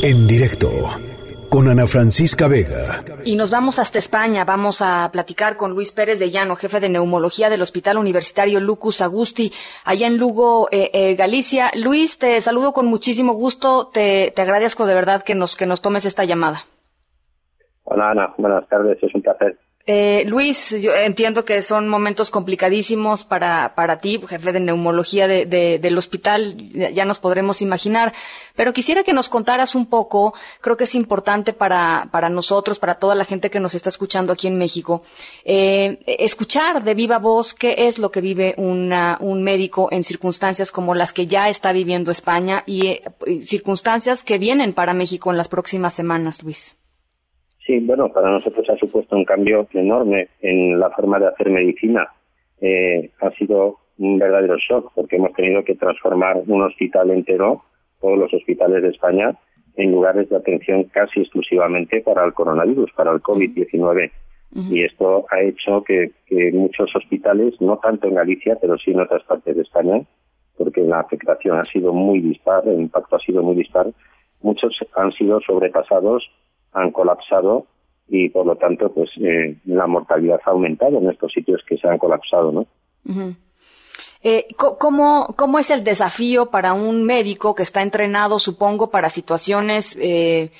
En directo con Ana Francisca Vega. Y nos vamos hasta España. Vamos a platicar con Luis Pérez de Llano, jefe de neumología del Hospital Universitario Lucus Agusti, allá en Lugo, eh, eh, Galicia. Luis, te saludo con muchísimo gusto. Te, te agradezco de verdad que nos, que nos tomes esta llamada. Hola Ana, buenas tardes, es un placer. Eh, Luis, yo entiendo que son momentos complicadísimos para, para ti, jefe de neumología de, del hospital, ya nos podremos imaginar, pero quisiera que nos contaras un poco, creo que es importante para, para nosotros, para toda la gente que nos está escuchando aquí en México, eh, escuchar de viva voz qué es lo que vive una, un médico en circunstancias como las que ya está viviendo España y eh, circunstancias que vienen para México en las próximas semanas, Luis. Sí, bueno, para nosotros ha supuesto un cambio enorme en la forma de hacer medicina. Eh, ha sido un verdadero shock porque hemos tenido que transformar un hospital entero, todos los hospitales de España, en lugares de atención casi exclusivamente para el coronavirus, para el COVID-19. Y esto ha hecho que, que, muchos hospitales, no tanto en Galicia, pero sí en otras partes de España, porque la afectación ha sido muy dispar, el impacto ha sido muy dispar, muchos han sido sobrepasados han colapsado y por lo tanto pues eh, la mortalidad ha aumentado en estos sitios que se han colapsado, ¿no? eh, ¿cómo, ¿Cómo es el desafío para un médico que está entrenado, supongo, para situaciones, eh,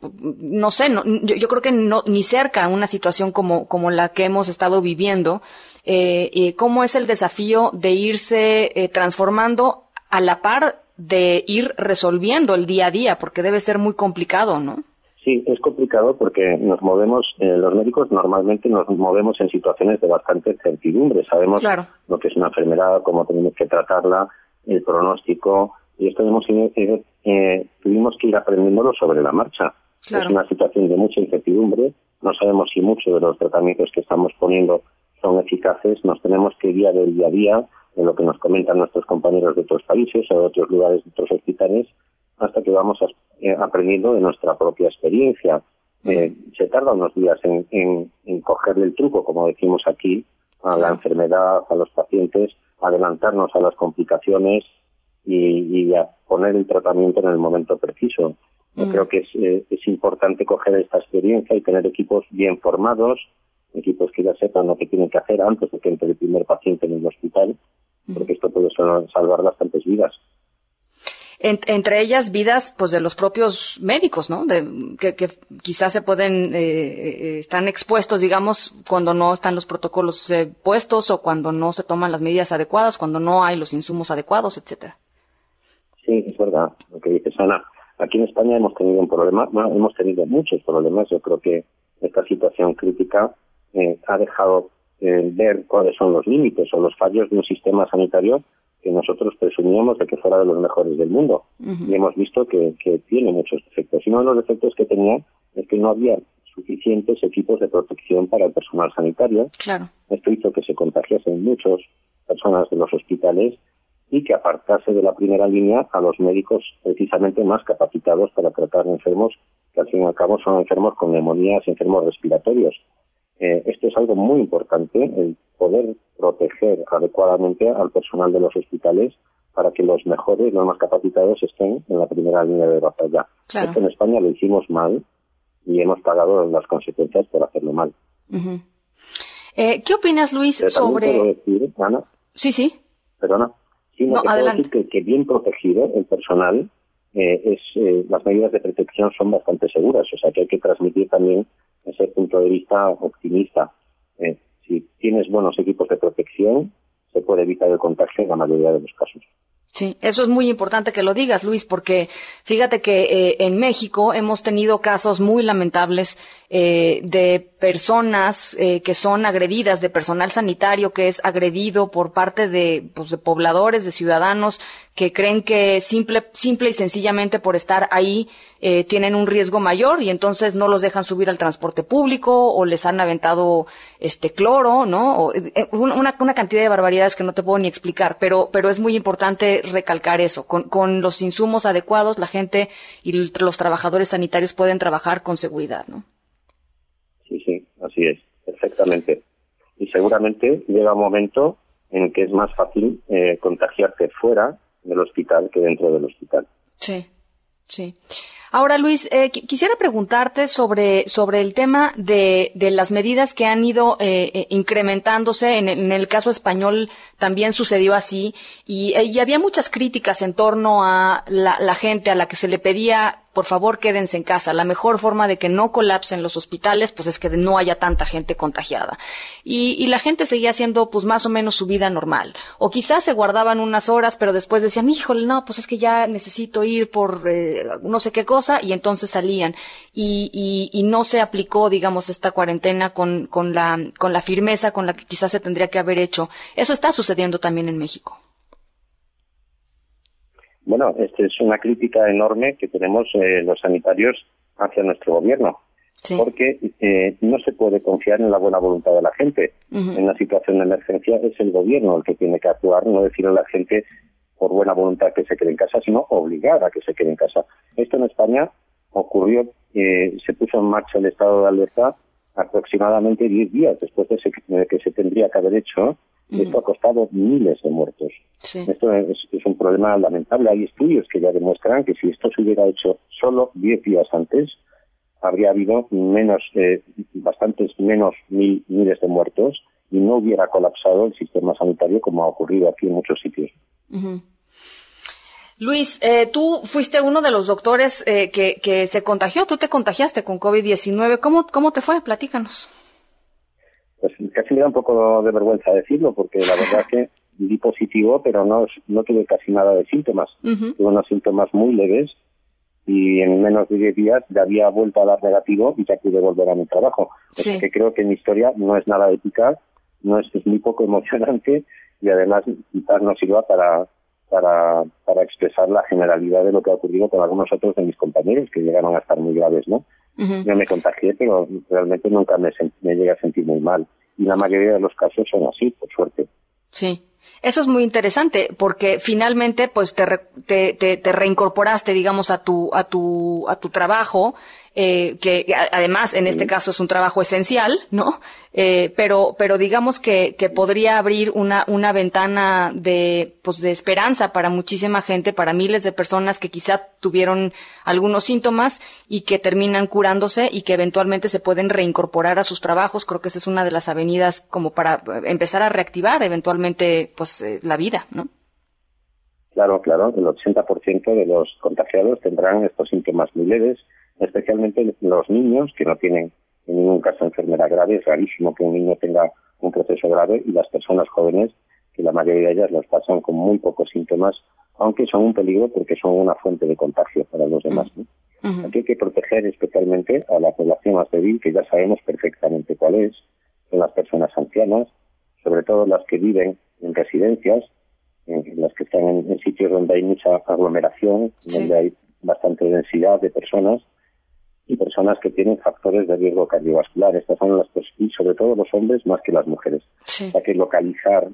no sé, yo, creo que no, ni cerca una situación como, la que hemos estado viviendo? Eh, ¿Cómo es el desafío de irse eh, transformando a la par de ir resolviendo el día a día? Porque debe ser muy complicado, ¿no? Sí, es complicado porque nos movemos, eh, los médicos normalmente nos movemos en situaciones de bastante certidumbre. Sabemos lo que es una enfermedad, cómo tenemos que tratarla, el pronóstico, y esto hemos, eh, tuvimos que ir aprendiéndolo sobre la marcha. Es una situación de mucha incertidumbre, no sabemos si muchos de los tratamientos que estamos poniendo son eficaces, nos tenemos que guiar el día a día en lo que nos comentan nuestros compañeros de otros países o de otros lugares, de otros hospitales, hasta que vamos eh, aprendiendo de nuestra propia experiencia. Eh, se tarda unos días en, en, cogerle el truco, como decimos aquí, a la enfermedad, a los pacientes, adelantarnos a las complicaciones y, a poner el tratamiento en el momento preciso. Yo creo que es, eh, es importante coger esta experiencia y tener equipos bien formados, equipos que ya sepan lo que tienen que hacer antes de que entre el primer paciente en el hospital, porque esto puede salvar bastantes vidas entre ellas vidas pues de los propios médicos, ¿no? De, que, quizás se pueden, eh, eh, están expuestos, digamos, cuando no están los protocolos eh, puestos o cuando no se toman las medidas adecuadas, cuando no hay los insumos adecuados, etcétera. Sí, es verdad lo que dices, Ana. Aquí en España hemos tenido un problema, bueno, hemos tenido muchos problemas. Yo creo que esta situación crítica eh, ha dejado ver cuáles son los límites o los fallos de un sistema sanitario que nosotros presumíamos de que fuera de los mejores del mundo. Y hemos visto que, tiene muchos defectos. Y uno de los defectos que tenía es que no había suficientes equipos de protección para el personal sanitario. Claro. Esto hizo que se contagiasen muchas personas de los hospitales y que apartase de la primera línea a los médicos precisamente más capacitados para tratar enfermos que al fin y al cabo son enfermos con neumonías, enfermos respiratorios. Eh, esto es algo muy importante, el poder proteger adecuadamente al personal de los hospitales para que los mejores, los más capacitados estén en la primera línea de batalla. Esto en España lo hicimos mal y hemos pagado las consecuencias por hacerlo mal. eh, ¿Qué opinas, Luis, sobre... Puedo decir, Ana, sí, sí. Perdona. Sí, no, decir que, que, bien protegido el personal, eh, es, eh, las medidas de protección son bastante seguras. O sea que hay que transmitir también ese punto de vista optimista. Si tienes buenos equipos de protección, se puede evitar el contagio en la mayoría de los casos. Sí, eso es muy importante que lo digas, Luis, porque fíjate que eh, en México hemos tenido casos muy lamentables eh, de personas eh, que son agredidas, de personal sanitario que es agredido por parte de, pues, de pobladores, de ciudadanos que creen que simple, simple y sencillamente por estar ahí eh, tienen un riesgo mayor y entonces no los dejan subir al transporte público o les han aventado este cloro, ¿no? O, eh, una, una cantidad de barbaridades que no te puedo ni explicar, pero, pero es muy importante recalcar eso. Con, con los insumos adecuados, la gente y los trabajadores sanitarios pueden trabajar con seguridad, ¿no? Es, perfectamente. Y seguramente llega un momento en que es más fácil eh, contagiarte fuera del hospital que dentro del hospital. Sí, sí. Ahora, Luis, eh, quisiera preguntarte sobre, sobre el tema de, de las medidas que han ido eh, eh incrementándose. En el, en el, caso español también sucedió así y, y había muchas críticas en torno a la, la gente a la que se le pedía por favor quédense en casa. La mejor forma de que no colapsen los hospitales, pues es que no haya tanta gente contagiada. Y, y, la gente seguía haciendo, pues más o menos su vida normal. O quizás se guardaban unas horas, pero después decían, híjole, no, pues es que ya necesito ir por eh, no sé qué cosa, y entonces salían. Y, y, y, no se aplicó, digamos, esta cuarentena con, con la, con la firmeza con la que quizás se tendría que haber hecho. Eso está sucediendo también en México. Bueno, esta es una crítica enorme que tenemos eh, los sanitarios hacia nuestro gobierno, porque eh, no se puede confiar en la buena voluntad de la gente. En una situación de emergencia es el gobierno el que tiene que actuar, no decir a la gente por buena voluntad que se quede en casa, sino obligar a que se quede en casa. Esto en España ocurrió, eh, se puso en marcha el estado de alerta aproximadamente 10 días después de, que se tendría que haber hecho esto ha costado miles de muertos. Esto es, un problema lamentable. Hay estudios que ya demuestran que si esto se hubiera hecho solo 10 días antes, habría habido menos, eh, bastantes menos mil, miles de muertos y no hubiera colapsado el sistema sanitario como ha ocurrido aquí en muchos sitios. Luis, eh, tú fuiste uno de los doctores eh, que, que, se contagió, tú te contagiaste con COVID-19. ¿Cómo, ¿Cómo te fue? Platícanos pues casi me da un poco de vergüenza decirlo, porque la verdad es que di positivo, pero no, no tuve casi nada de síntomas. Tuve unos síntomas muy leves y en menos de 10 días ya había vuelto a dar negativo y ya pude volver a mi trabajo. Sí. que creo que mi historia no es nada épica, no es, es muy poco emocionante y además quizás no sirva para, para, para expresar la generalidad de lo que ha ocurrido con algunos otros de mis compañeros que llegaron a estar muy graves, ¿no? Yo me contagié, pero realmente nunca me, me llegué a sentir muy mal. Y la mayoría de los casos son así, por suerte. Sí. Eso es muy interesante porque finalmente pues te, te, te, reincorporaste digamos a tu a tu a tu trabajo eh, que además en este caso es un trabajo esencial, ¿no? Eh, pero, pero digamos que, que podría abrir una, una ventana de, pues de esperanza para muchísima gente, para miles de personas que quizá tuvieron algunos síntomas y que terminan curándose y que eventualmente se pueden reincorporar a sus trabajos. Creo que esa es una de las avenidas como para empezar a reactivar eventualmente, pues, eh, la vida, ¿no? Claro, claro, el 80% de los contagiados tendrán estos síntomas muy leves especialmente los niños que no tienen en ningún caso enfermedad grave. Es rarísimo que un niño tenga un proceso grave y las personas jóvenes, que la mayoría de ellas los pasan con muy pocos síntomas, aunque son un peligro porque son una fuente de contagio para los demás. Aquí hay que proteger especialmente a la población más débil, que ya sabemos perfectamente cuál es, son las personas ancianas, sobre todo las que viven en residencias, en las que están en, sitios donde hay mucha aglomeración, donde hay bastante densidad de personas y personas que tienen factores de riesgo cardiovascular. Estas son las y sobre todo los hombres más que las mujeres. Sí. que localizar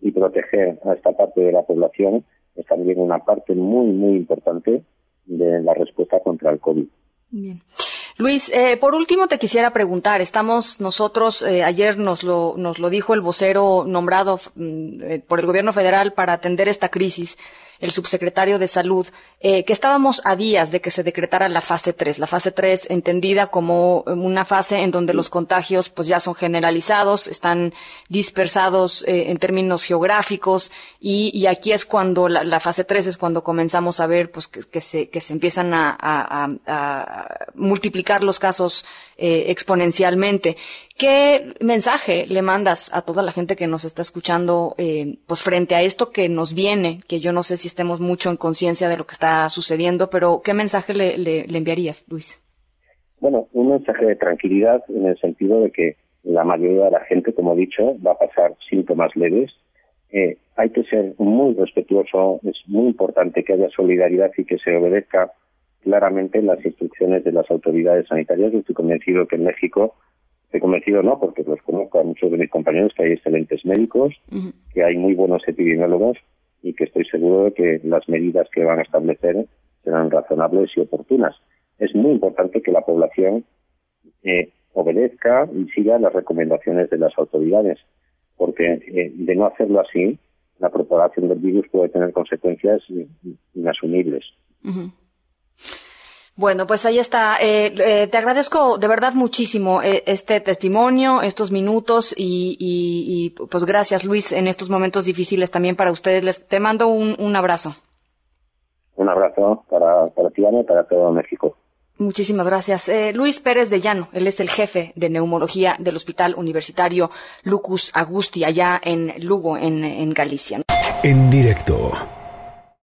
y proteger a esta parte de la población es también una parte muy, muy importante de la respuesta contra el COVID. Bien. Luis, eh, por último te quisiera preguntar, estamos nosotros, eh, ayer nos lo, nos lo dijo el vocero nombrado mm, eh, por el gobierno federal para atender esta crisis, el subsecretario de Salud, eh, que estábamos a días de que se decretara la fase 3. La fase 3 entendida como una fase en donde los contagios pues ya son generalizados, están dispersados eh, en términos geográficos y, y, aquí es cuando la, fase 3 es cuando comenzamos a ver pues que, se, que se empiezan a, multiplicar los casos eh, exponencialmente. ¿Qué mensaje le mandas a toda la gente que nos está escuchando, eh, pues frente a esto que nos viene, que yo no sé si estemos mucho en conciencia de lo que está sucediendo, pero qué mensaje le, le, enviarías, Luis? Bueno, un mensaje de tranquilidad en el sentido de que la mayoría de la gente, como he dicho, va a pasar síntomas leves. Eh, hay que ser muy respetuoso, es muy importante que haya solidaridad y que se obedezca claramente las instrucciones de las autoridades sanitarias. Yo estoy convencido que en México Estoy convencido no, porque los conozco a muchos de mis compañeros, que hay excelentes médicos, que hay muy buenos epidemiólogos y que estoy seguro de que las medidas que van a establecer serán razonables y oportunas. Es muy importante que la población eh, obedezca y siga las recomendaciones de las autoridades, porque eh, de no hacerlo así, la propagación del virus puede tener consecuencias inasumibles. Bueno, pues ahí está. Eh, eh, te agradezco de verdad muchísimo eh, este testimonio, estos minutos y, pues gracias Luis en estos momentos difíciles también para ustedes. Les, te mando un, abrazo. Un abrazo para, para ti, y para todo México. Muchísimas gracias. Luis Pérez de Llano, él es el jefe de neumología del Hospital Universitario Lucus Agusti, allá en Lugo, en, en Galicia. En directo